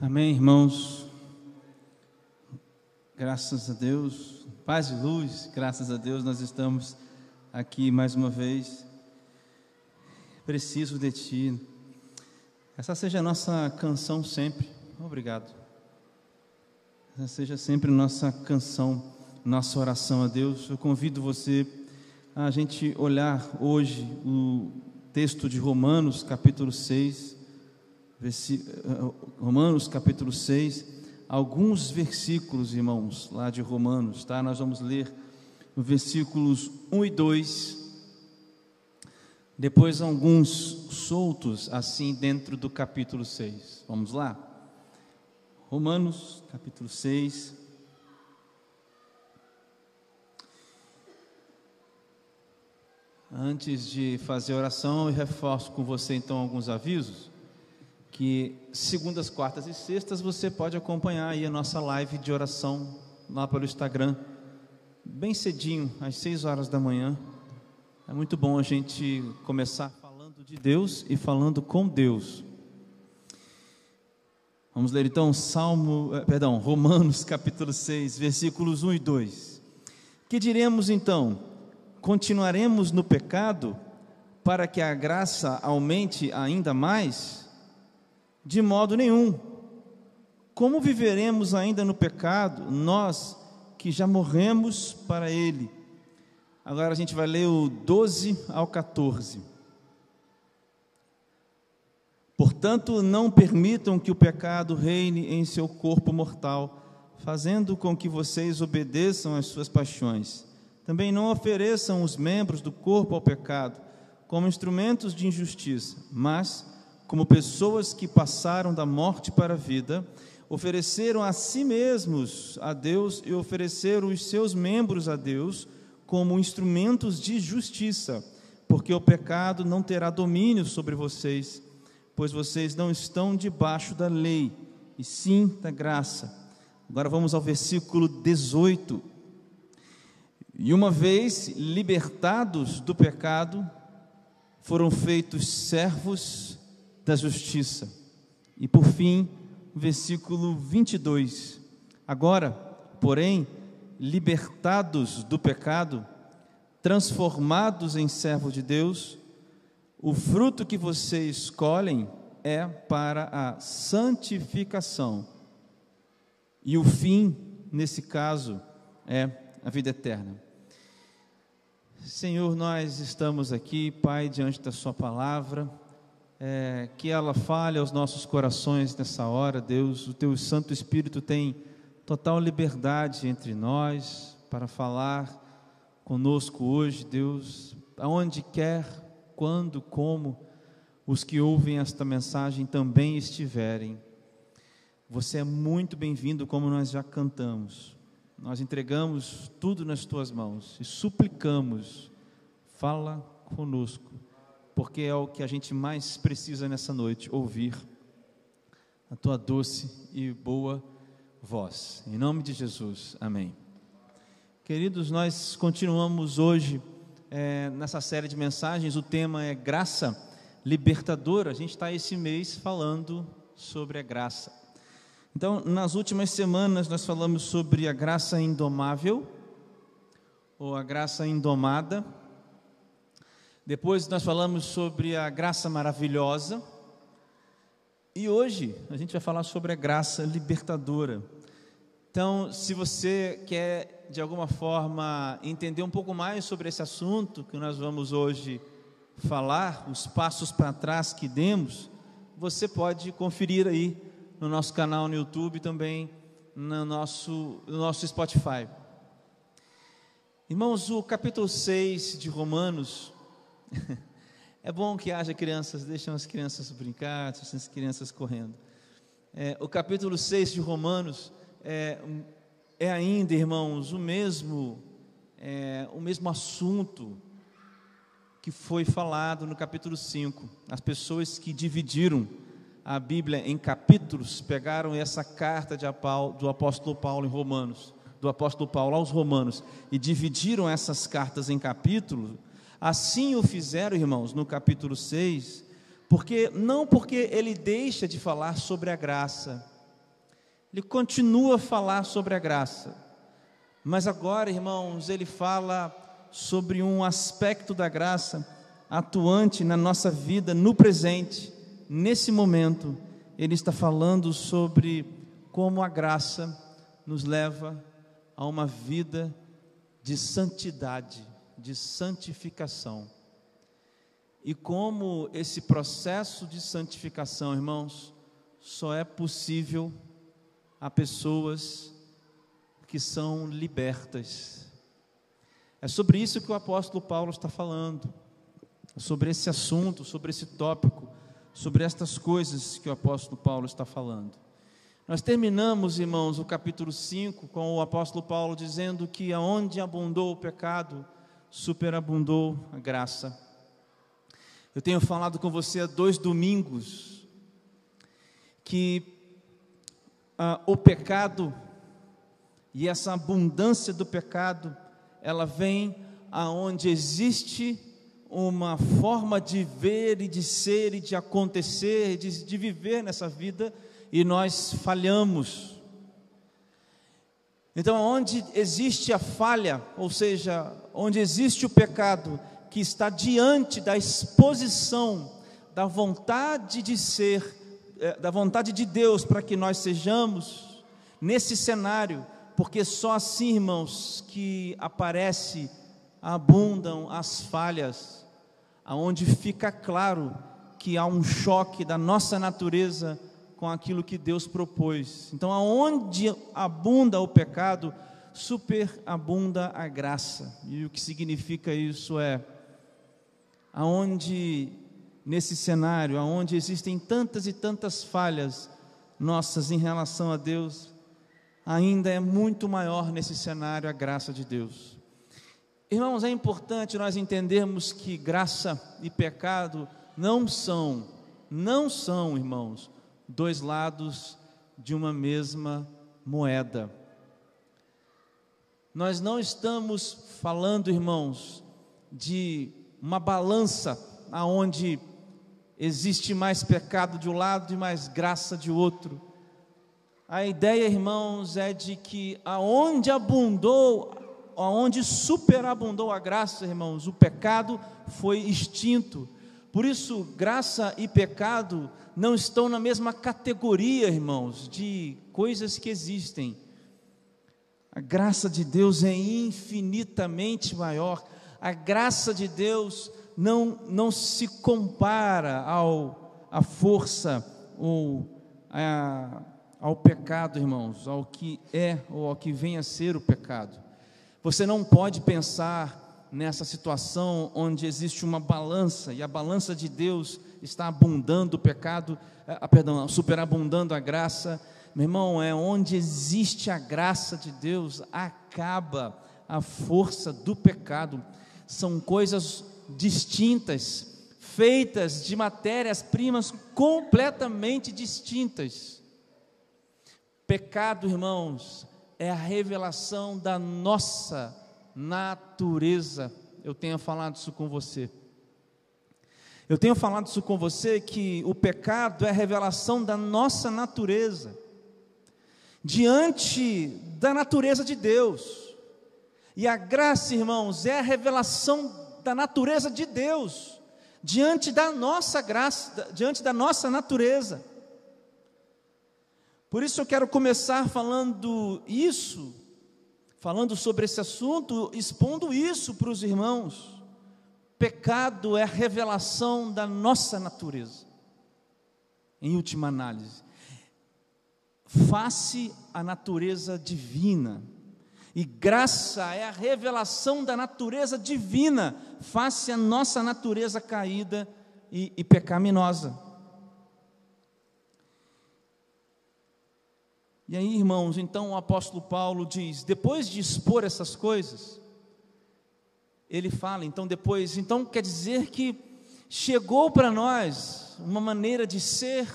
Amém, irmãos. Graças a Deus, paz e luz, graças a Deus, nós estamos aqui mais uma vez. Preciso de Ti. Essa seja a nossa canção sempre. Obrigado. Essa seja sempre nossa canção, nossa oração a Deus. Eu convido você a gente olhar hoje o texto de Romanos, capítulo 6 Romanos capítulo 6, alguns versículos, irmãos, lá de Romanos, tá? Nós vamos ler versículos 1 e 2. Depois alguns soltos assim dentro do capítulo 6. Vamos lá? Romanos capítulo 6. Antes de fazer a oração, eu reforço com você então alguns avisos que segundas, quartas e sextas você pode acompanhar aí a nossa live de oração lá pelo Instagram, bem cedinho, às 6 horas da manhã. É muito bom a gente começar falando de Deus e falando com Deus. Vamos ler então Salmo, eh, perdão, Romanos capítulo 6, versículos 1 e 2. Que diremos então? Continuaremos no pecado para que a graça aumente ainda mais? De modo nenhum. Como viveremos ainda no pecado, nós que já morremos para ele? Agora a gente vai ler o 12 ao 14. Portanto, não permitam que o pecado reine em seu corpo mortal, fazendo com que vocês obedeçam às suas paixões. Também não ofereçam os membros do corpo ao pecado como instrumentos de injustiça, mas como pessoas que passaram da morte para a vida, ofereceram a si mesmos a Deus e ofereceram os seus membros a Deus como instrumentos de justiça, porque o pecado não terá domínio sobre vocês, pois vocês não estão debaixo da lei, e sim da graça. Agora vamos ao versículo 18. E uma vez libertados do pecado, foram feitos servos da justiça. E por fim, versículo 22. Agora, porém, libertados do pecado, transformados em servos de Deus, o fruto que vocês escolhem é para a santificação. E o fim, nesse caso, é a vida eterna. Senhor, nós estamos aqui, Pai, diante da Sua palavra é, que ela fale aos nossos corações nessa hora, Deus. O Teu Santo Espírito tem total liberdade entre nós para falar conosco hoje, Deus, aonde quer, quando, como os que ouvem esta mensagem também estiverem. Você é muito bem-vindo, como nós já cantamos. Nós entregamos tudo nas tuas mãos e suplicamos, fala conosco porque é o que a gente mais precisa nessa noite ouvir a tua doce e boa voz. Em nome de Jesus, amém. Queridos, nós continuamos hoje é, nessa série de mensagens. O tema é graça libertadora. A gente está esse mês falando sobre a graça. Então, nas últimas semanas, nós falamos sobre a graça indomável ou a graça indomada depois nós falamos sobre a graça maravilhosa. E hoje a gente vai falar sobre a graça libertadora. Então, se você quer de alguma forma entender um pouco mais sobre esse assunto que nós vamos hoje falar, os passos para trás que demos, você pode conferir aí no nosso canal no YouTube também no nosso, no nosso Spotify. Irmãos, o capítulo 6 de Romanos é bom que haja crianças, deixem as crianças brincar, deixem as crianças correndo. É, o capítulo 6 de Romanos é, é ainda, irmãos, o mesmo, é, o mesmo assunto que foi falado no capítulo 5. As pessoas que dividiram a Bíblia em capítulos pegaram essa carta do apóstolo Paulo em Romanos, do apóstolo Paulo aos Romanos, e dividiram essas cartas em capítulos Assim o fizeram, irmãos, no capítulo 6, porque não porque ele deixa de falar sobre a graça, ele continua a falar sobre a graça. Mas agora, irmãos, ele fala sobre um aspecto da graça atuante na nossa vida, no presente, nesse momento. Ele está falando sobre como a graça nos leva a uma vida de santidade, de santificação. E como esse processo de santificação, irmãos, só é possível a pessoas que são libertas. É sobre isso que o apóstolo Paulo está falando, sobre esse assunto, sobre esse tópico, sobre estas coisas que o apóstolo Paulo está falando. Nós terminamos, irmãos, o capítulo 5 com o apóstolo Paulo dizendo que aonde abundou o pecado, superabundou a graça. Eu tenho falado com você há dois domingos que ah, o pecado e essa abundância do pecado, ela vem aonde existe uma forma de ver e de ser e de acontecer, de, de viver nessa vida e nós falhamos. Então, onde existe a falha, ou seja, onde existe o pecado, que está diante da exposição da vontade de ser é, da vontade de Deus para que nós sejamos nesse cenário, porque só assim, irmãos, que aparece, abundam as falhas, aonde fica claro que há um choque da nossa natureza com aquilo que Deus propôs. Então, aonde abunda o pecado, superabunda a graça. E o que significa isso é aonde nesse cenário, aonde existem tantas e tantas falhas nossas em relação a Deus, ainda é muito maior nesse cenário a graça de Deus. Irmãos, é importante nós entendermos que graça e pecado não são, não são, irmãos, dois lados de uma mesma moeda. Nós não estamos falando, irmãos, de uma balança aonde existe mais pecado de um lado e mais graça de outro. A ideia, irmãos, é de que aonde abundou, aonde superabundou a graça, irmãos, o pecado foi extinto. Por isso, graça e pecado não estão na mesma categoria, irmãos, de coisas que existem. A graça de Deus é infinitamente maior. A graça de Deus não, não se compara ao, à força ou a, ao pecado, irmãos, ao que é ou ao que vem a ser o pecado. Você não pode pensar nessa situação onde existe uma balança e a balança de Deus está abundando o pecado, ah, perdão, superabundando a graça. Meu irmão, é onde existe a graça de Deus, acaba a força do pecado. São coisas distintas, feitas de matérias-primas completamente distintas. Pecado, irmãos, é a revelação da nossa natureza. Eu tenho falado isso com você. Eu tenho falado isso com você que o pecado é a revelação da nossa natureza diante da natureza de Deus. E a graça, irmãos, é a revelação da natureza de Deus, diante da nossa graça, diante da nossa natureza. Por isso eu quero começar falando isso, falando sobre esse assunto, expondo isso para os irmãos. Pecado é a revelação da nossa natureza, em última análise. Face a natureza divina, e graça é a revelação da natureza divina, face à nossa natureza caída e, e pecaminosa. E aí, irmãos, então o apóstolo Paulo diz: depois de expor essas coisas, ele fala, então depois, então quer dizer que chegou para nós uma maneira de ser,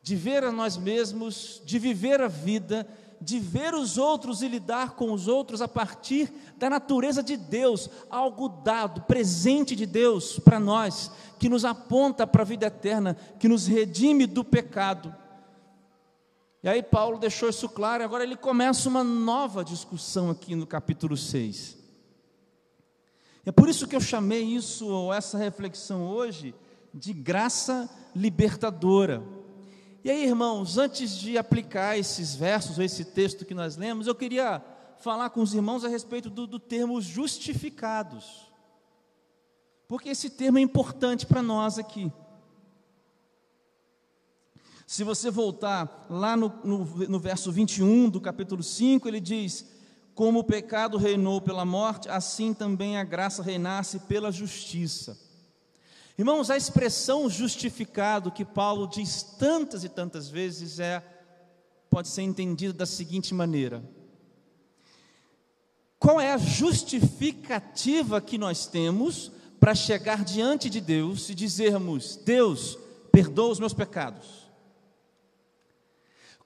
de ver a nós mesmos, de viver a vida, de ver os outros e lidar com os outros a partir da natureza de Deus, algo dado, presente de Deus para nós, que nos aponta para a vida eterna, que nos redime do pecado. E aí Paulo deixou isso claro, e agora ele começa uma nova discussão aqui no capítulo 6. É por isso que eu chamei isso, ou essa reflexão hoje, de graça libertadora. E aí, irmãos, antes de aplicar esses versos, ou esse texto que nós lemos, eu queria falar com os irmãos a respeito do, do termo justificados. Porque esse termo é importante para nós aqui. Se você voltar lá no, no, no, verso 21 do capítulo 5, ele diz: Como o pecado reinou pela morte, assim também a graça reinasse pela justiça. Irmãos, a expressão justificado que Paulo diz tantas e tantas vezes é pode ser entendida da seguinte maneira: Qual é a justificativa que nós temos para chegar diante de Deus e dizermos: Deus, perdoa os meus pecados?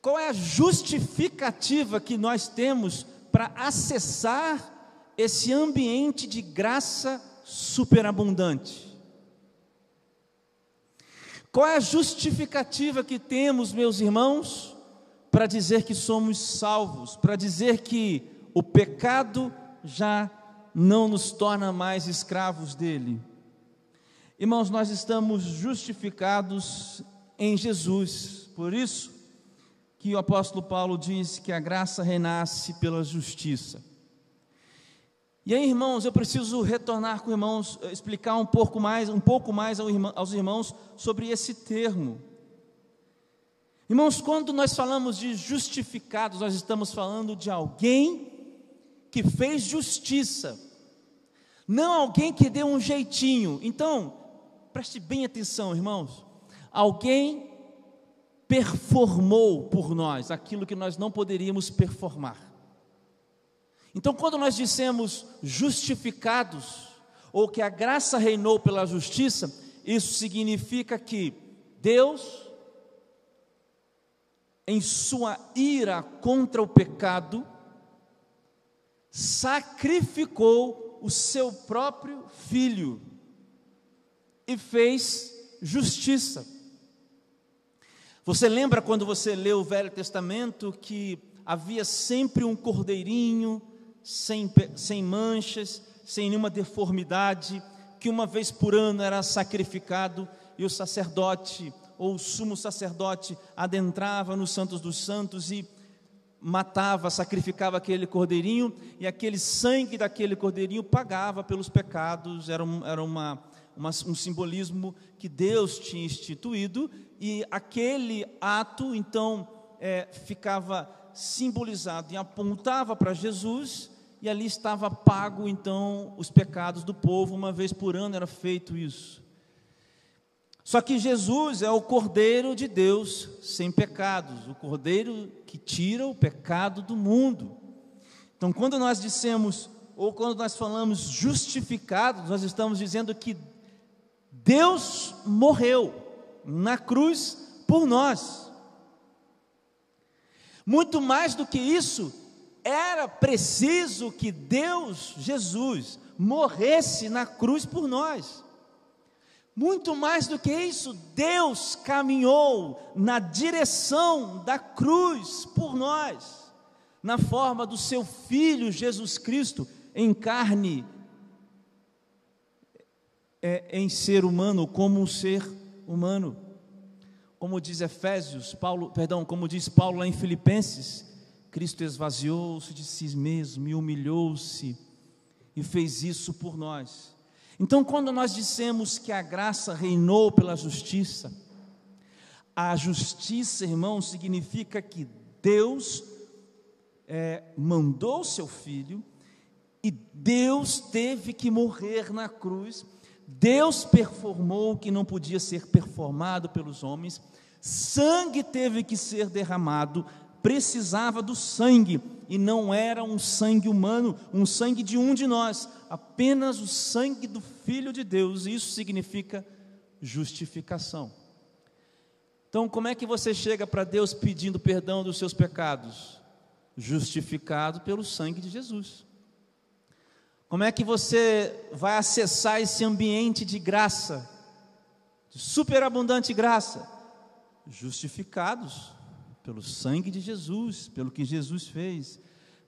Qual é a justificativa que nós temos para acessar esse ambiente de graça superabundante? Qual é a justificativa que temos, meus irmãos, para dizer que somos salvos, para dizer que o pecado já não nos torna mais escravos dele? Irmãos, nós estamos justificados em Jesus, por isso, que o apóstolo Paulo diz que a graça renasce pela justiça. E aí, irmãos, eu preciso retornar com irmãos, eh, explicar um pouco mais, um pouco mais aos irmãos sobre esse termo. Irmãos, quando nós falamos de justificados, nós estamos falando de alguém que fez justiça, não alguém que deu um jeitinho. Então, preste bem atenção, irmãos. Alguém performou por nós aquilo que nós não poderíamos performar. Então, quando nós dissemos justificados, ou que a graça reinou pela justiça, isso significa que Deus, em sua ira contra o pecado, sacrificou o seu próprio filho e fez justiça. Você lembra quando você leu o Velho Testamento que havia sempre um cordeirinho, sem, sem manchas, sem nenhuma deformidade, que uma vez por ano era sacrificado e o sacerdote ou o sumo sacerdote adentrava nos Santos dos Santos e matava, sacrificava aquele cordeirinho e aquele sangue daquele cordeirinho pagava pelos pecados, era, um, era uma, uma, um simbolismo que Deus tinha instituído e aquele ato então é, ficava simbolizado e apontava para Jesus, e ali estava pago então os pecados do povo, uma vez por ano era feito isso. Só que Jesus é o Cordeiro de Deus sem pecados, o Cordeiro que tira o pecado do mundo. Então, quando nós dissemos, ou quando nós falamos justificados, nós estamos dizendo que Deus morreu na cruz por nós. Muito mais do que isso, era preciso que Deus, Jesus, morresse na cruz por nós. Muito mais do que isso, Deus caminhou na direção da cruz por nós, na forma do seu Filho Jesus Cristo em carne, é, em ser humano, como um ser humano. Como diz Efésios, Paulo, perdão, como diz Paulo lá em Filipenses, Cristo esvaziou-se de si mesmo e humilhou-se e fez isso por nós. Então, quando nós dissemos que a graça reinou pela justiça, a justiça, irmão, significa que Deus é, mandou seu filho e Deus teve que morrer na cruz Deus performou o que não podia ser performado pelos homens, sangue teve que ser derramado, precisava do sangue, e não era um sangue humano, um sangue de um de nós, apenas o sangue do Filho de Deus, e isso significa justificação. Então, como é que você chega para Deus pedindo perdão dos seus pecados? Justificado pelo sangue de Jesus. Como é que você vai acessar esse ambiente de graça, de superabundante graça? Justificados Pelo sangue de Jesus, pelo que Jesus fez.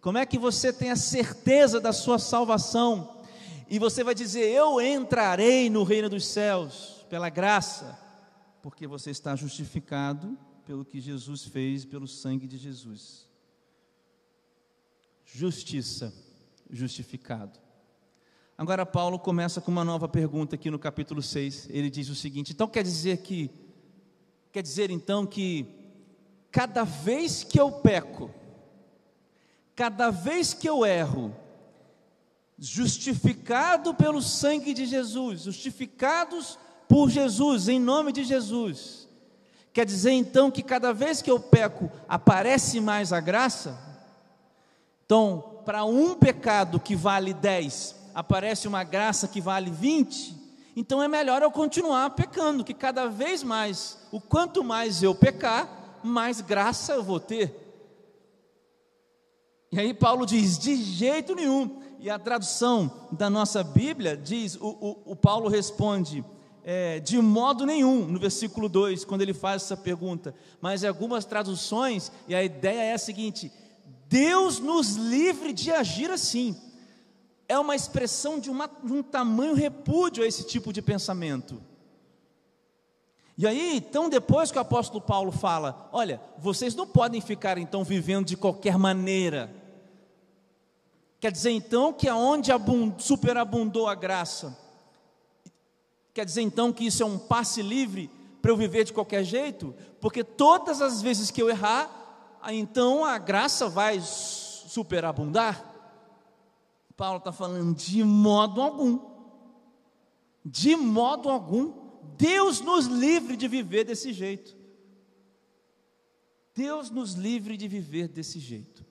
Como é que você tem a certeza da sua salvação? E você vai dizer: Eu entrarei no reino dos céus, pela graça, porque você está justificado pelo que Jesus fez, pelo sangue de Jesus. Justiça, justificado. Agora, Paulo começa com uma nova pergunta aqui no capítulo 6. Ele diz o seguinte: então quer dizer que, quer dizer então que, cada vez que eu peco, cada vez que eu erro, justificado pelo sangue de Jesus, justificados por Jesus, em nome de Jesus, quer dizer então que cada vez que eu peco, aparece mais a graça? Então, para um pecado que vale 10, aparece uma graça que vale 20, então é melhor eu continuar pecando, que cada vez mais, o quanto mais eu pecar, mais graça eu vou ter. E aí Paulo diz: de jeito nenhum. E a tradução da nossa Bíblia diz: o, o, o Paulo responde, é, de modo nenhum, no versículo 2, quando ele faz essa pergunta. Mas em algumas traduções, e a ideia é a seguinte: Deus nos livre de agir assim. É uma expressão de, uma, de um tamanho repúdio a esse tipo de pensamento. E aí, então, depois que o apóstolo Paulo fala: Olha, vocês não podem ficar então vivendo de qualquer maneira, Quer dizer então que aonde superabundou a graça, quer dizer então que isso é um passe livre para eu viver de qualquer jeito? Porque todas as vezes que eu errar, então a graça vai superabundar? Paulo está falando de modo algum, de modo algum, Deus nos livre de viver desse jeito. Deus nos livre de viver desse jeito.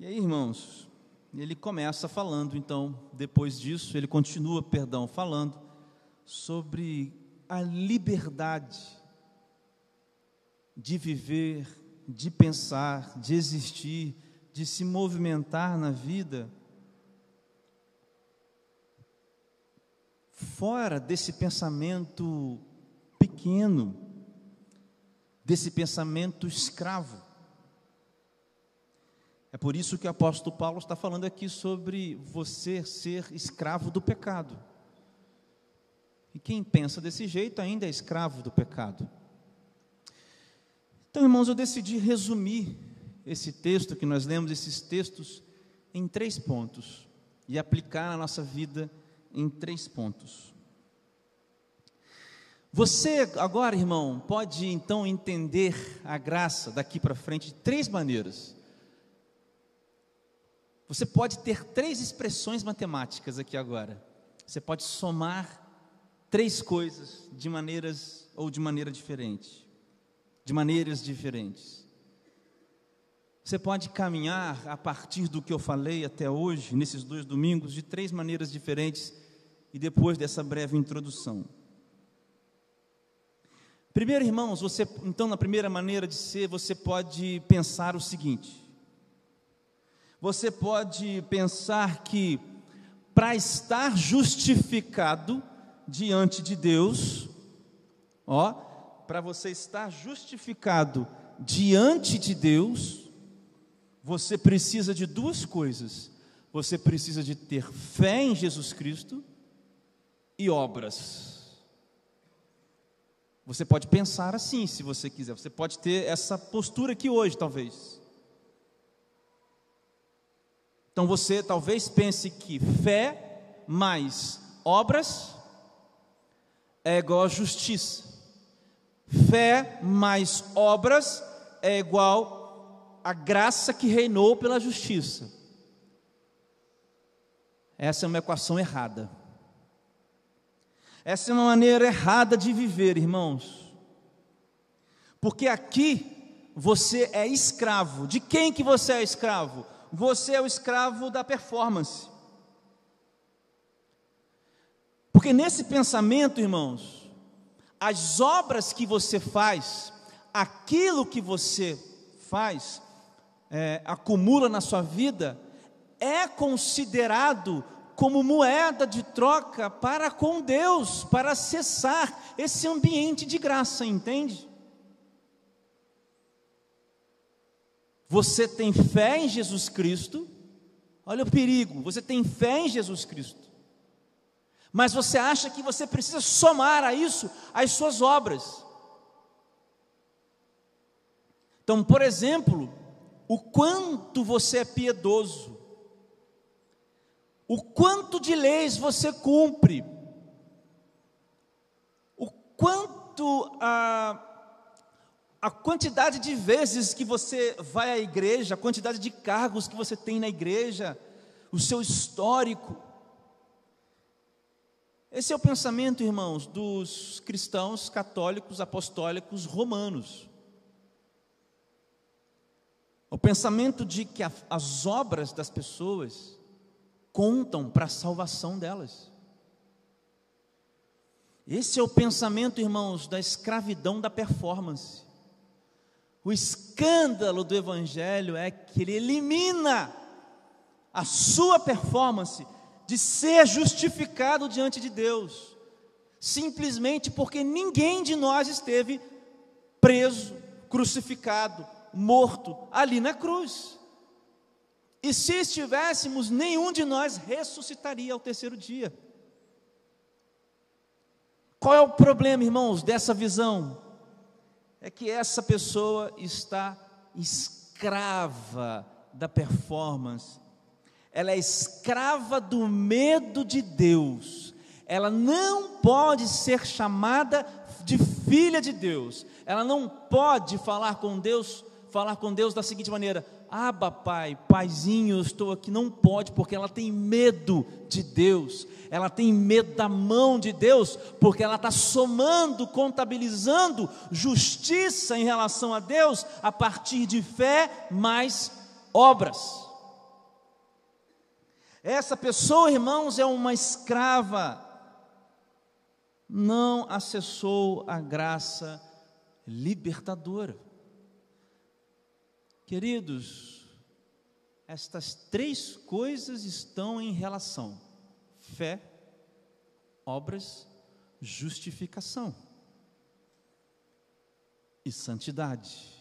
E aí, irmãos, ele começa falando, então, depois disso, ele continua, perdão, falando sobre a liberdade de viver, de pensar, de existir, de se movimentar na vida, fora desse pensamento pequeno, desse pensamento escravo. É por isso que o apóstolo Paulo está falando aqui sobre você ser escravo do pecado. E quem pensa desse jeito ainda é escravo do pecado. Então, irmãos, eu decidi resumir esse texto que nós lemos, esses textos, em três pontos e aplicar na nossa vida em três pontos. Você agora, irmão, pode então entender a graça daqui para frente de três maneiras. Você pode ter três expressões matemáticas aqui agora. Você pode somar três coisas de maneiras ou de maneira diferente, de maneiras diferentes. Você pode caminhar a partir do que eu falei até hoje, nesses dois domingos, de três maneiras diferentes e depois dessa breve introdução. Primeiro, irmãos, você, então, na primeira maneira de ser, você pode pensar o seguinte: você pode pensar que para estar justificado diante de Deus, ó, para você estar justificado diante de Deus, você precisa de duas coisas. Você precisa de ter fé em Jesus Cristo e obras. Você pode pensar assim, se você quiser. Você pode ter essa postura aqui hoje, talvez. Então você talvez pense que fé mais obras é igual a justiça. Fé mais obras é igual a graça que reinou pela justiça. Essa é uma equação errada. Essa é uma maneira errada de viver, irmãos. Porque aqui você é escravo. De quem que você é escravo? você é o escravo da performance. Porque nesse pensamento, irmãos, as obras que você faz, aquilo que você faz, é, acumula na sua vida, é considerado como moeda de troca para com Deus, para acessar esse ambiente de graça, entende? Você tem fé em Jesus Cristo, olha o perigo, você tem fé em Jesus Cristo, mas você acha que você precisa somar a isso as suas obras. Então, por exemplo, o quanto você é piedoso, o quanto de leis você cumpre, o quanto a, a quantidade de vezes que você vai à igreja, a quantidade de cargos que você tem na igreja, o seu histórico. Esse é o pensamento, irmãos, dos cristãos católicos apostólicos romanos. O pensamento de que a, as obras das pessoas contam para a salvação delas. Esse é o pensamento, irmãos, da escravidão da performance. O escândalo do Evangelho é que ele elimina a sua performance de ser justificado diante de Deus, simplesmente porque ninguém de nós esteve preso, crucificado, morto ali na cruz. E se estivéssemos, nenhum de nós ressuscitaria ao terceiro dia. Qual é o problema, irmãos, dessa visão? É que essa pessoa está escrava da performance, ela é escrava do medo de Deus, ela não pode ser chamada de filha de Deus, ela não pode falar com Deus, falar com Deus da seguinte maneira: Aba, pai, paizinho, eu estou aqui. Não pode, porque ela tem medo de Deus, ela tem medo da mão de Deus, porque ela está somando, contabilizando justiça em relação a Deus a partir de fé mais obras. Essa pessoa, irmãos, é uma escrava, não acessou a graça libertadora. Queridos, estas três coisas estão em relação: fé, obras, justificação e santidade.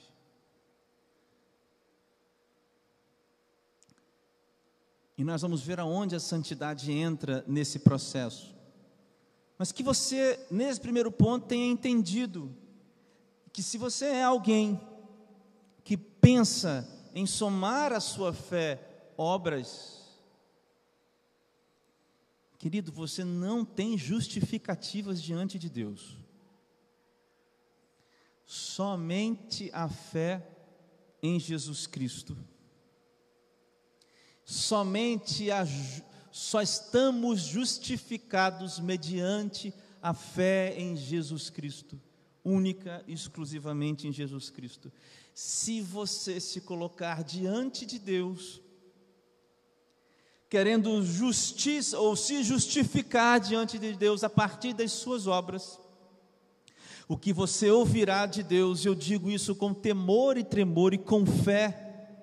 E nós vamos ver aonde a santidade entra nesse processo. Mas que você, nesse primeiro ponto, tenha entendido que se você é alguém pensa em somar à sua fé obras, querido, você não tem justificativas diante de Deus. Somente a fé em Jesus Cristo. Somente a, só estamos justificados mediante a fé em Jesus Cristo, única e exclusivamente em Jesus Cristo se você se colocar diante de Deus, querendo justiça ou se justificar diante de Deus a partir das suas obras, o que você ouvirá de Deus, eu digo isso com temor e tremor e com fé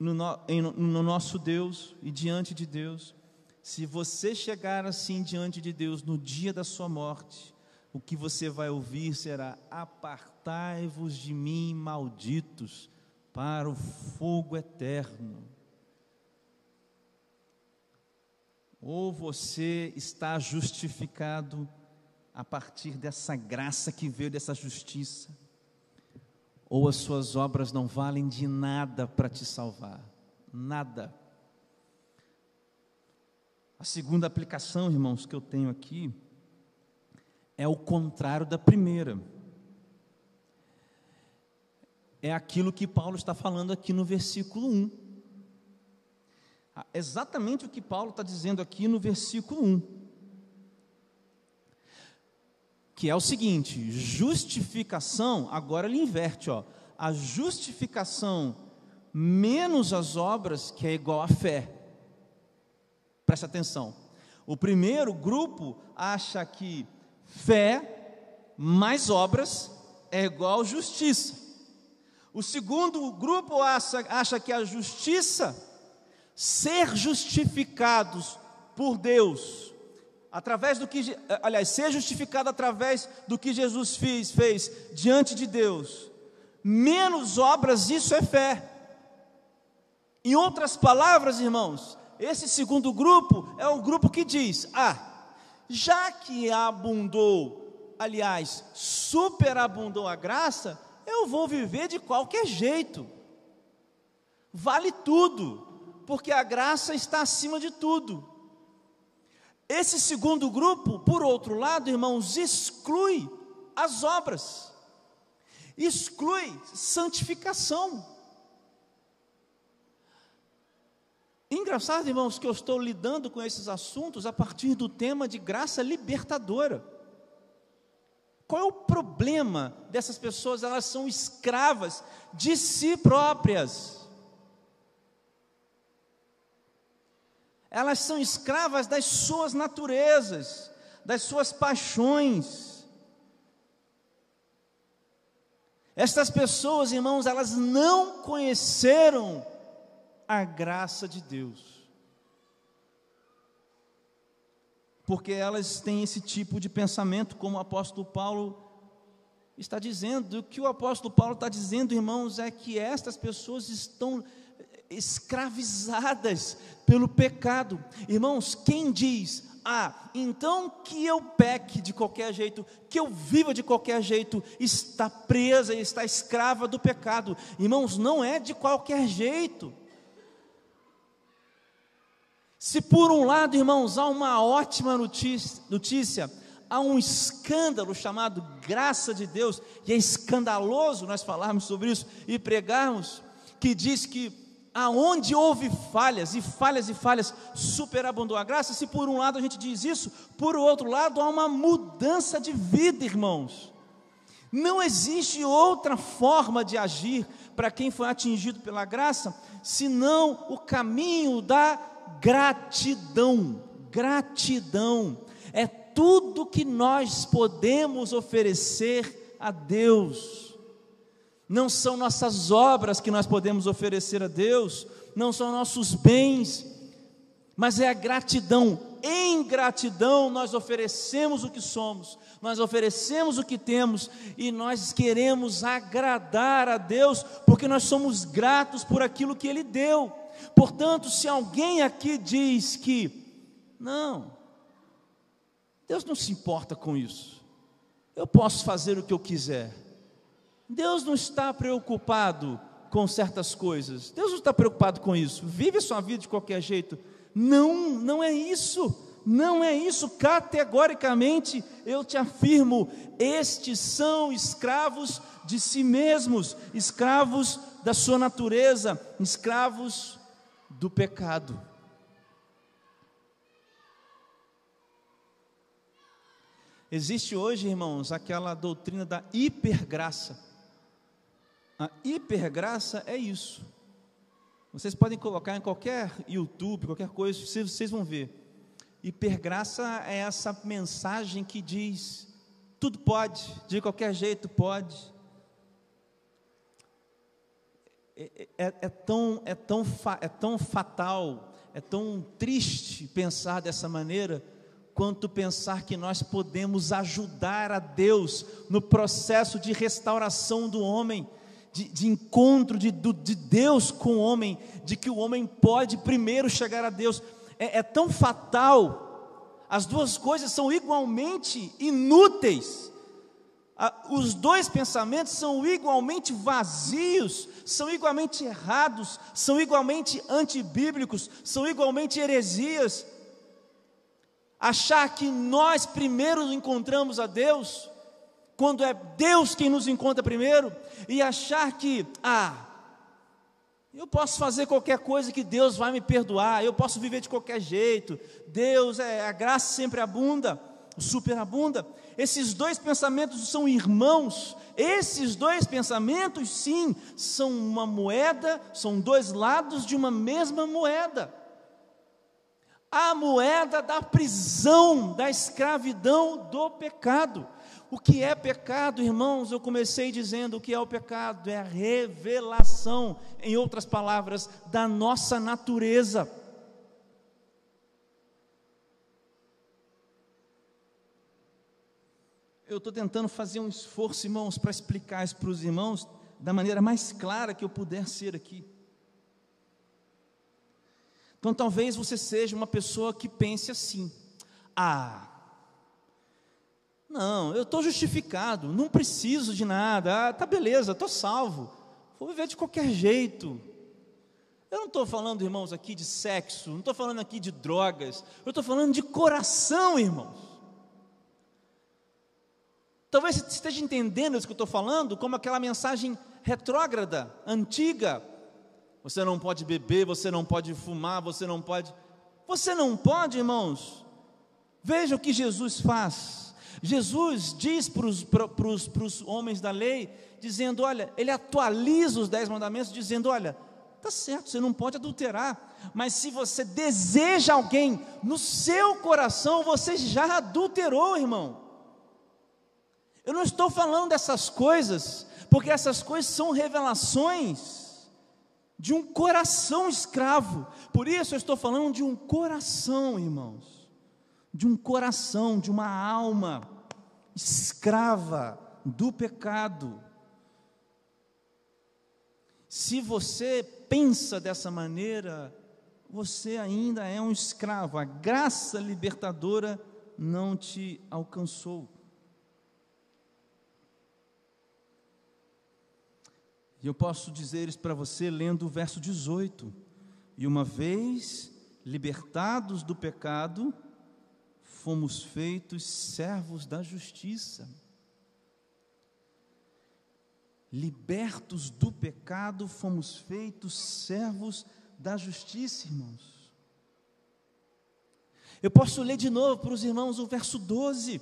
no, no, no nosso Deus e diante de Deus. Se você chegar assim diante de Deus no dia da sua morte, o que você vai ouvir será: Apartai-vos de mim, malditos, para o fogo eterno. Ou você está justificado a partir dessa graça que veio dessa justiça, ou as suas obras não valem de nada para te salvar, nada. A segunda aplicação, irmãos, que eu tenho aqui, é o contrário da primeira. É aquilo que Paulo está falando aqui no versículo 1. Ah, exatamente o que Paulo está dizendo aqui no versículo 1. Que é o seguinte: justificação, agora ele inverte, ó. A justificação menos as obras, que é igual a fé. Presta atenção. O primeiro grupo acha que Fé mais obras é igual justiça. O segundo grupo acha, acha que a justiça, ser justificados por Deus, através do que, aliás, ser justificado através do que Jesus fez, fez diante de Deus, menos obras, isso é fé. Em outras palavras, irmãos, esse segundo grupo é o grupo que diz: ah, já que abundou, aliás, superabundou a graça, eu vou viver de qualquer jeito. Vale tudo, porque a graça está acima de tudo. Esse segundo grupo, por outro lado, irmãos, exclui as obras, exclui santificação. Engraçado, irmãos, que eu estou lidando com esses assuntos a partir do tema de graça libertadora. Qual é o problema dessas pessoas? Elas são escravas de si próprias. Elas são escravas das suas naturezas, das suas paixões. Estas pessoas, irmãos, elas não conheceram a graça de Deus. Porque elas têm esse tipo de pensamento, como o apóstolo Paulo está dizendo. O que o apóstolo Paulo está dizendo, irmãos, é que estas pessoas estão escravizadas pelo pecado. Irmãos, quem diz, ah, então que eu peque de qualquer jeito, que eu viva de qualquer jeito, está presa, está escrava do pecado. Irmãos, não é de qualquer jeito. Se por um lado, irmãos, há uma ótima notícia, notícia, há um escândalo chamado graça de Deus, e é escandaloso nós falarmos sobre isso e pregarmos, que diz que aonde houve falhas, e falhas e falhas, superabundou a graça, se por um lado a gente diz isso, por outro lado há uma mudança de vida, irmãos. Não existe outra forma de agir para quem foi atingido pela graça, senão o caminho da gratidão. Gratidão é tudo que nós podemos oferecer a Deus. Não são nossas obras que nós podemos oferecer a Deus, não são nossos bens, mas é a gratidão. Em gratidão nós oferecemos o que somos, nós oferecemos o que temos e nós queremos agradar a Deus, porque nós somos gratos por aquilo que Ele deu. Portanto, se alguém aqui diz que, não, Deus não se importa com isso, eu posso fazer o que eu quiser, Deus não está preocupado com certas coisas, Deus não está preocupado com isso, vive sua vida de qualquer jeito, não, não é isso. Não é isso, categoricamente eu te afirmo: estes são escravos de si mesmos, escravos da sua natureza, escravos do pecado. Existe hoje, irmãos, aquela doutrina da hipergraça. A hipergraça é isso. Vocês podem colocar em qualquer YouTube, qualquer coisa, vocês vão ver. Hipergraça é essa mensagem que diz: tudo pode, de qualquer jeito pode. É, é, é, tão, é, tão é tão fatal, é tão triste pensar dessa maneira, quanto pensar que nós podemos ajudar a Deus no processo de restauração do homem, de, de encontro de, de Deus com o homem, de que o homem pode primeiro chegar a Deus. É, é tão fatal, as duas coisas são igualmente inúteis os dois pensamentos são igualmente vazios, são igualmente errados, são igualmente antibíblicos, são igualmente heresias. Achar que nós primeiro encontramos a Deus, quando é Deus quem nos encontra primeiro, e achar que, ah, eu posso fazer qualquer coisa que Deus vai me perdoar, eu posso viver de qualquer jeito, Deus, é, a graça sempre abunda, superabunda. Esses dois pensamentos são irmãos. Esses dois pensamentos, sim, são uma moeda, são dois lados de uma mesma moeda. A moeda da prisão, da escravidão do pecado. O que é pecado, irmãos? Eu comecei dizendo o que é o pecado: é a revelação, em outras palavras, da nossa natureza. Eu estou tentando fazer um esforço, irmãos, para explicar isso para os irmãos, da maneira mais clara que eu puder ser aqui. Então talvez você seja uma pessoa que pense assim: ah, não, eu estou justificado, não preciso de nada, ah, tá beleza, estou salvo, vou viver de qualquer jeito. Eu não estou falando, irmãos, aqui de sexo, não estou falando aqui de drogas, eu estou falando de coração, irmãos. Talvez você esteja entendendo isso que eu estou falando como aquela mensagem retrógrada, antiga. Você não pode beber, você não pode fumar, você não pode. Você não pode, irmãos. Veja o que Jesus faz. Jesus diz para os homens da lei, dizendo: olha, ele atualiza os dez mandamentos, dizendo: olha, tá certo, você não pode adulterar, mas se você deseja alguém no seu coração, você já adulterou, irmão. Eu não estou falando dessas coisas, porque essas coisas são revelações de um coração escravo. Por isso eu estou falando de um coração, irmãos. De um coração, de uma alma escrava do pecado. Se você pensa dessa maneira, você ainda é um escravo. A graça libertadora não te alcançou. E eu posso dizer isso para você lendo o verso 18. E uma vez libertados do pecado, fomos feitos servos da justiça. Libertos do pecado, fomos feitos servos da justiça, irmãos. Eu posso ler de novo para os irmãos o verso 12.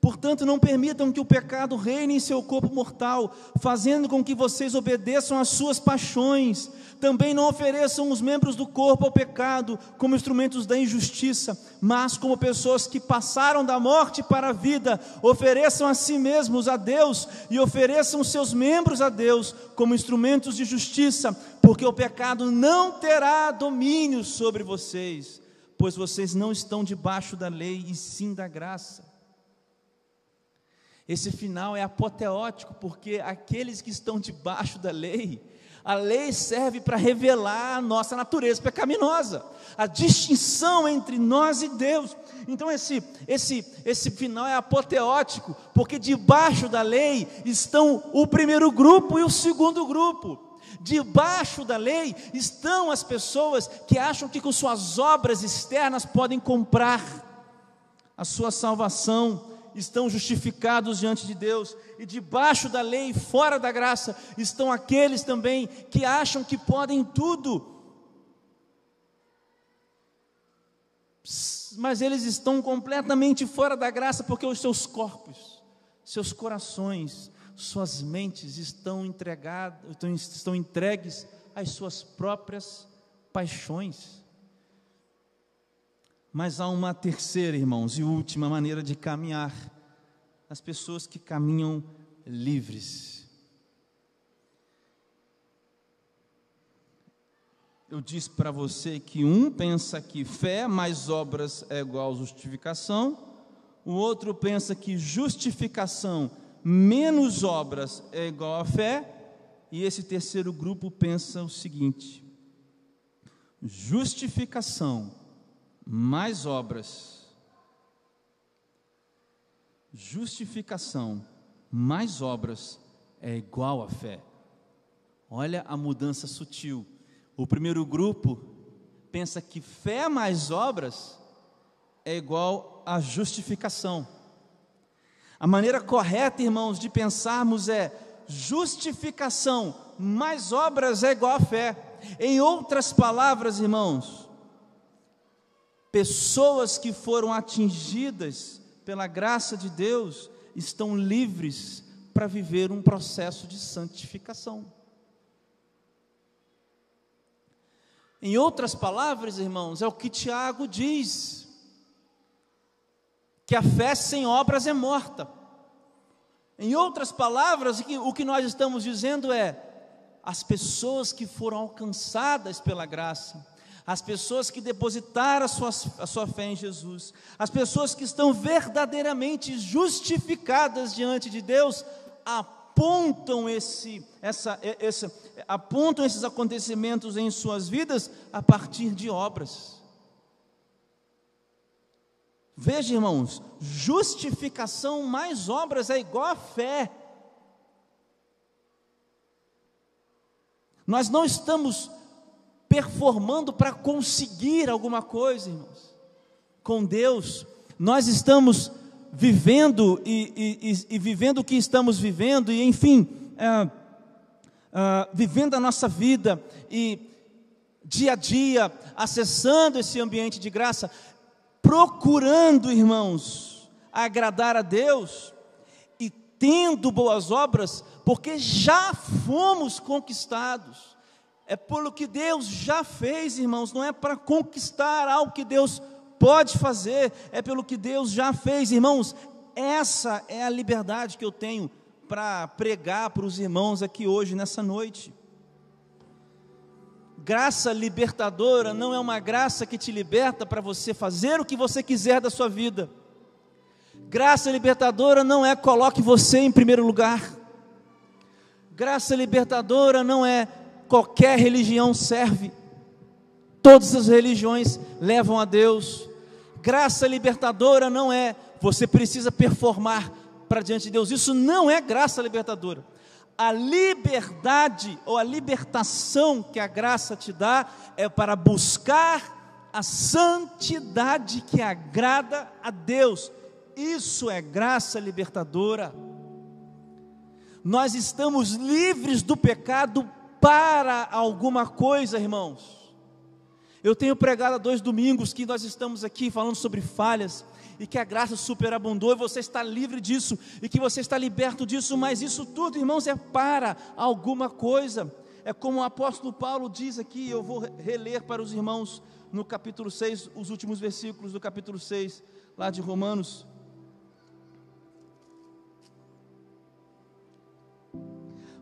Portanto, não permitam que o pecado reine em seu corpo mortal, fazendo com que vocês obedeçam às suas paixões. Também não ofereçam os membros do corpo ao pecado como instrumentos da injustiça, mas como pessoas que passaram da morte para a vida, ofereçam a si mesmos a Deus e ofereçam seus membros a Deus como instrumentos de justiça, porque o pecado não terá domínio sobre vocês, pois vocês não estão debaixo da lei e sim da graça. Esse final é apoteótico, porque aqueles que estão debaixo da lei, a lei serve para revelar a nossa natureza pecaminosa, a distinção entre nós e Deus. Então esse esse esse final é apoteótico, porque debaixo da lei estão o primeiro grupo e o segundo grupo. Debaixo da lei estão as pessoas que acham que com suas obras externas podem comprar a sua salvação estão justificados diante de Deus, e debaixo da lei, fora da graça, estão aqueles também que acham que podem tudo, mas eles estão completamente fora da graça, porque os seus corpos, seus corações, suas mentes estão entregados, estão, estão entregues às suas próprias paixões. Mas há uma terceira, irmãos, e última maneira de caminhar: as pessoas que caminham livres. Eu disse para você que um pensa que fé mais obras é igual justificação, o outro pensa que justificação menos obras é igual a fé, e esse terceiro grupo pensa o seguinte: justificação mais obras. Justificação mais obras é igual a fé. Olha a mudança sutil. O primeiro grupo pensa que fé mais obras é igual a justificação. A maneira correta, irmãos, de pensarmos é justificação mais obras é igual a fé. Em outras palavras, irmãos, Pessoas que foram atingidas pela graça de Deus estão livres para viver um processo de santificação. Em outras palavras, irmãos, é o que Tiago diz: que a fé sem obras é morta. Em outras palavras, o que nós estamos dizendo é: as pessoas que foram alcançadas pela graça, as pessoas que depositaram a sua, a sua fé em Jesus, as pessoas que estão verdadeiramente justificadas diante de Deus, apontam esse, essa, essa, apontam esses acontecimentos em suas vidas a partir de obras. Veja, irmãos, justificação mais obras é igual a fé. Nós não estamos performando para conseguir alguma coisa, irmãos. Com Deus, nós estamos vivendo e, e, e, vivendo o que estamos vivendo, e enfim, é, é, vivendo a nossa vida e dia a dia, acessando esse ambiente de graça, procurando, irmãos, agradar a Deus e tendo boas obras, porque já fomos conquistados. É pelo que Deus já fez, irmãos, não é para conquistar algo que Deus pode fazer, é pelo que Deus já fez, irmãos. Essa é a liberdade que eu tenho para pregar para os irmãos aqui hoje, nessa noite. Graça libertadora não é uma graça que te liberta para você fazer o que você quiser da sua vida. Graça libertadora não é coloque você em primeiro lugar. Graça libertadora não é qualquer religião serve. Todas as religiões levam a Deus. Graça libertadora não é você precisa performar para diante de Deus. Isso não é graça libertadora a liberdade ou a libertação que a graça te dá é para buscar a santidade que agrada a Deus. Isso é graça libertadora. Nós estamos livres do pecado para alguma coisa, irmãos. Eu tenho pregado há dois domingos que nós estamos aqui falando sobre falhas, e que a graça superabundou e você está livre disso e que você está liberto disso, mas isso tudo, irmãos, é para alguma coisa. É como o apóstolo Paulo diz aqui, eu vou reler para os irmãos no capítulo 6, os últimos versículos do capítulo 6, lá de Romanos.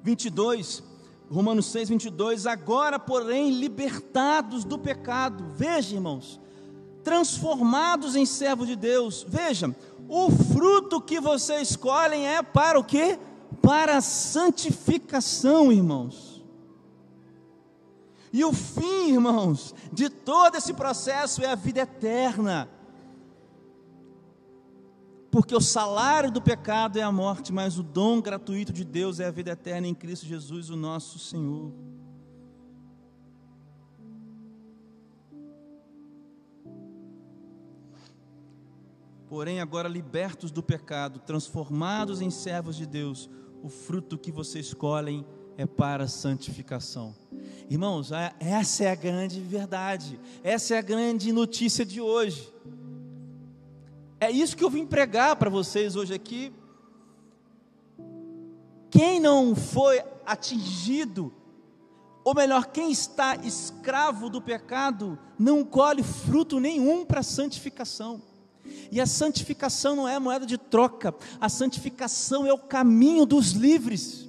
Vinte e dois, Romanos 6, 22, agora porém libertados do pecado, veja irmãos, transformados em servo de Deus. Veja, o fruto que vocês escolhem é para o quê? Para a santificação, irmãos. E o fim, irmãos, de todo esse processo é a vida eterna. Porque o salário do pecado é a morte, mas o dom gratuito de Deus é a vida eterna em Cristo Jesus, o nosso Senhor. Porém, agora libertos do pecado, transformados em servos de Deus, o fruto que vocês escolhem é para santificação. Irmãos, essa é a grande verdade, essa é a grande notícia de hoje. É isso que eu vim pregar para vocês hoje aqui. Quem não foi atingido, ou melhor, quem está escravo do pecado, não colhe fruto nenhum para a santificação. E a santificação não é moeda de troca, a santificação é o caminho dos livres.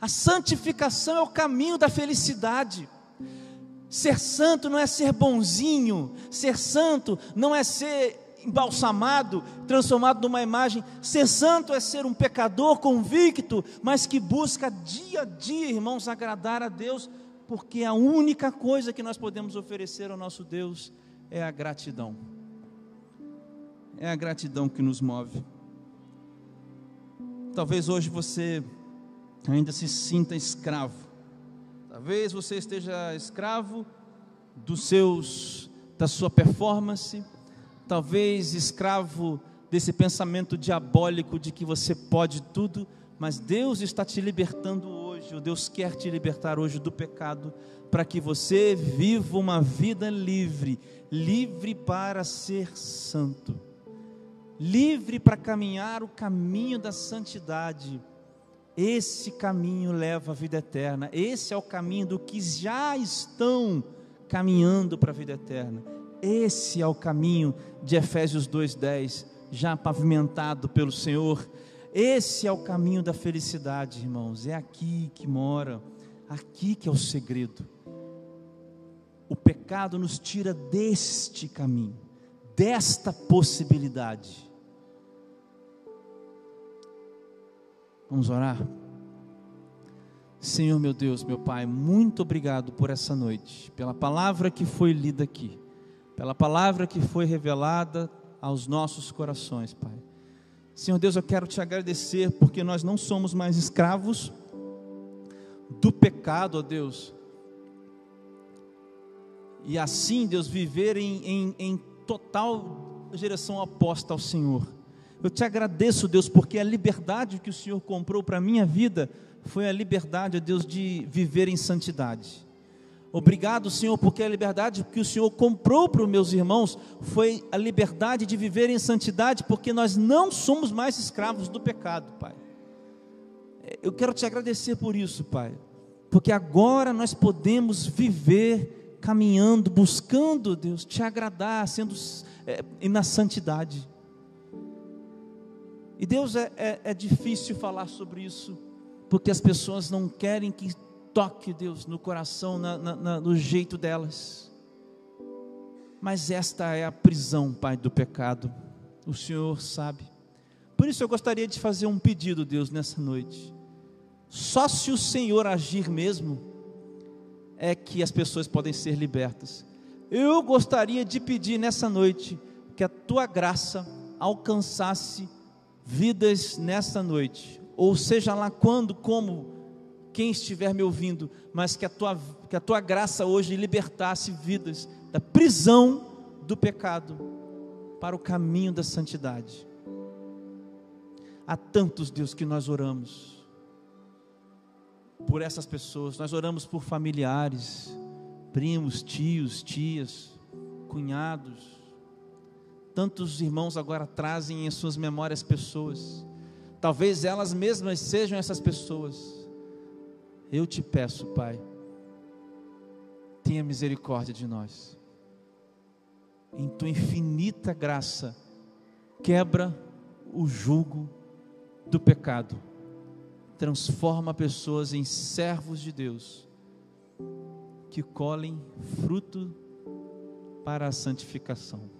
A santificação é o caminho da felicidade. Ser santo não é ser bonzinho, ser santo não é ser embalsamado, transformado numa imagem. Ser santo é ser um pecador convicto, mas que busca dia a dia, irmãos, agradar a Deus, porque a única coisa que nós podemos oferecer ao nosso Deus é a gratidão é a gratidão que nos move. Talvez hoje você ainda se sinta escravo. Talvez você esteja escravo dos seus da sua performance, talvez escravo desse pensamento diabólico de que você pode tudo, mas Deus está te libertando hoje, ou Deus quer te libertar hoje do pecado, para que você viva uma vida livre, livre para ser santo livre para caminhar o caminho da santidade. Esse caminho leva à vida eterna. Esse é o caminho do que já estão caminhando para a vida eterna. Esse é o caminho de Efésios 2:10, já pavimentado pelo Senhor. Esse é o caminho da felicidade, irmãos. É aqui que mora, aqui que é o segredo. O pecado nos tira deste caminho, desta possibilidade. Vamos orar? Senhor meu Deus, meu Pai, muito obrigado por essa noite, pela palavra que foi lida aqui, pela palavra que foi revelada aos nossos corações, Pai. Senhor Deus, eu quero te agradecer porque nós não somos mais escravos do pecado, ó Deus. E assim, Deus, viver em, em, em total direção oposta ao Senhor. Eu te agradeço, Deus, porque a liberdade que o Senhor comprou para a minha vida foi a liberdade, ó Deus, de viver em santidade. Obrigado, Senhor, porque a liberdade que o Senhor comprou para os meus irmãos foi a liberdade de viver em santidade, porque nós não somos mais escravos do pecado, Pai. Eu quero te agradecer por isso, Pai, porque agora nós podemos viver caminhando, buscando, Deus, te agradar, sendo é, na santidade. E Deus é, é, é difícil falar sobre isso, porque as pessoas não querem que toque, Deus, no coração, na, na, no jeito delas. Mas esta é a prisão, Pai, do pecado. O Senhor sabe. Por isso eu gostaria de fazer um pedido, Deus, nessa noite. Só se o Senhor agir mesmo, é que as pessoas podem ser libertas. Eu gostaria de pedir nessa noite que a tua graça alcançasse vidas nessa noite, ou seja lá quando, como quem estiver me ouvindo, mas que a tua, que a tua graça hoje libertasse vidas da prisão do pecado para o caminho da santidade. Há tantos, Deus, que nós oramos por essas pessoas, nós oramos por familiares, primos, tios, tias, cunhados. Tantos irmãos agora trazem em suas memórias pessoas, talvez elas mesmas sejam essas pessoas eu te peço, Pai, tenha misericórdia de nós. Em tua infinita graça, quebra o jugo do pecado, transforma pessoas em servos de Deus, que colhem fruto para a santificação.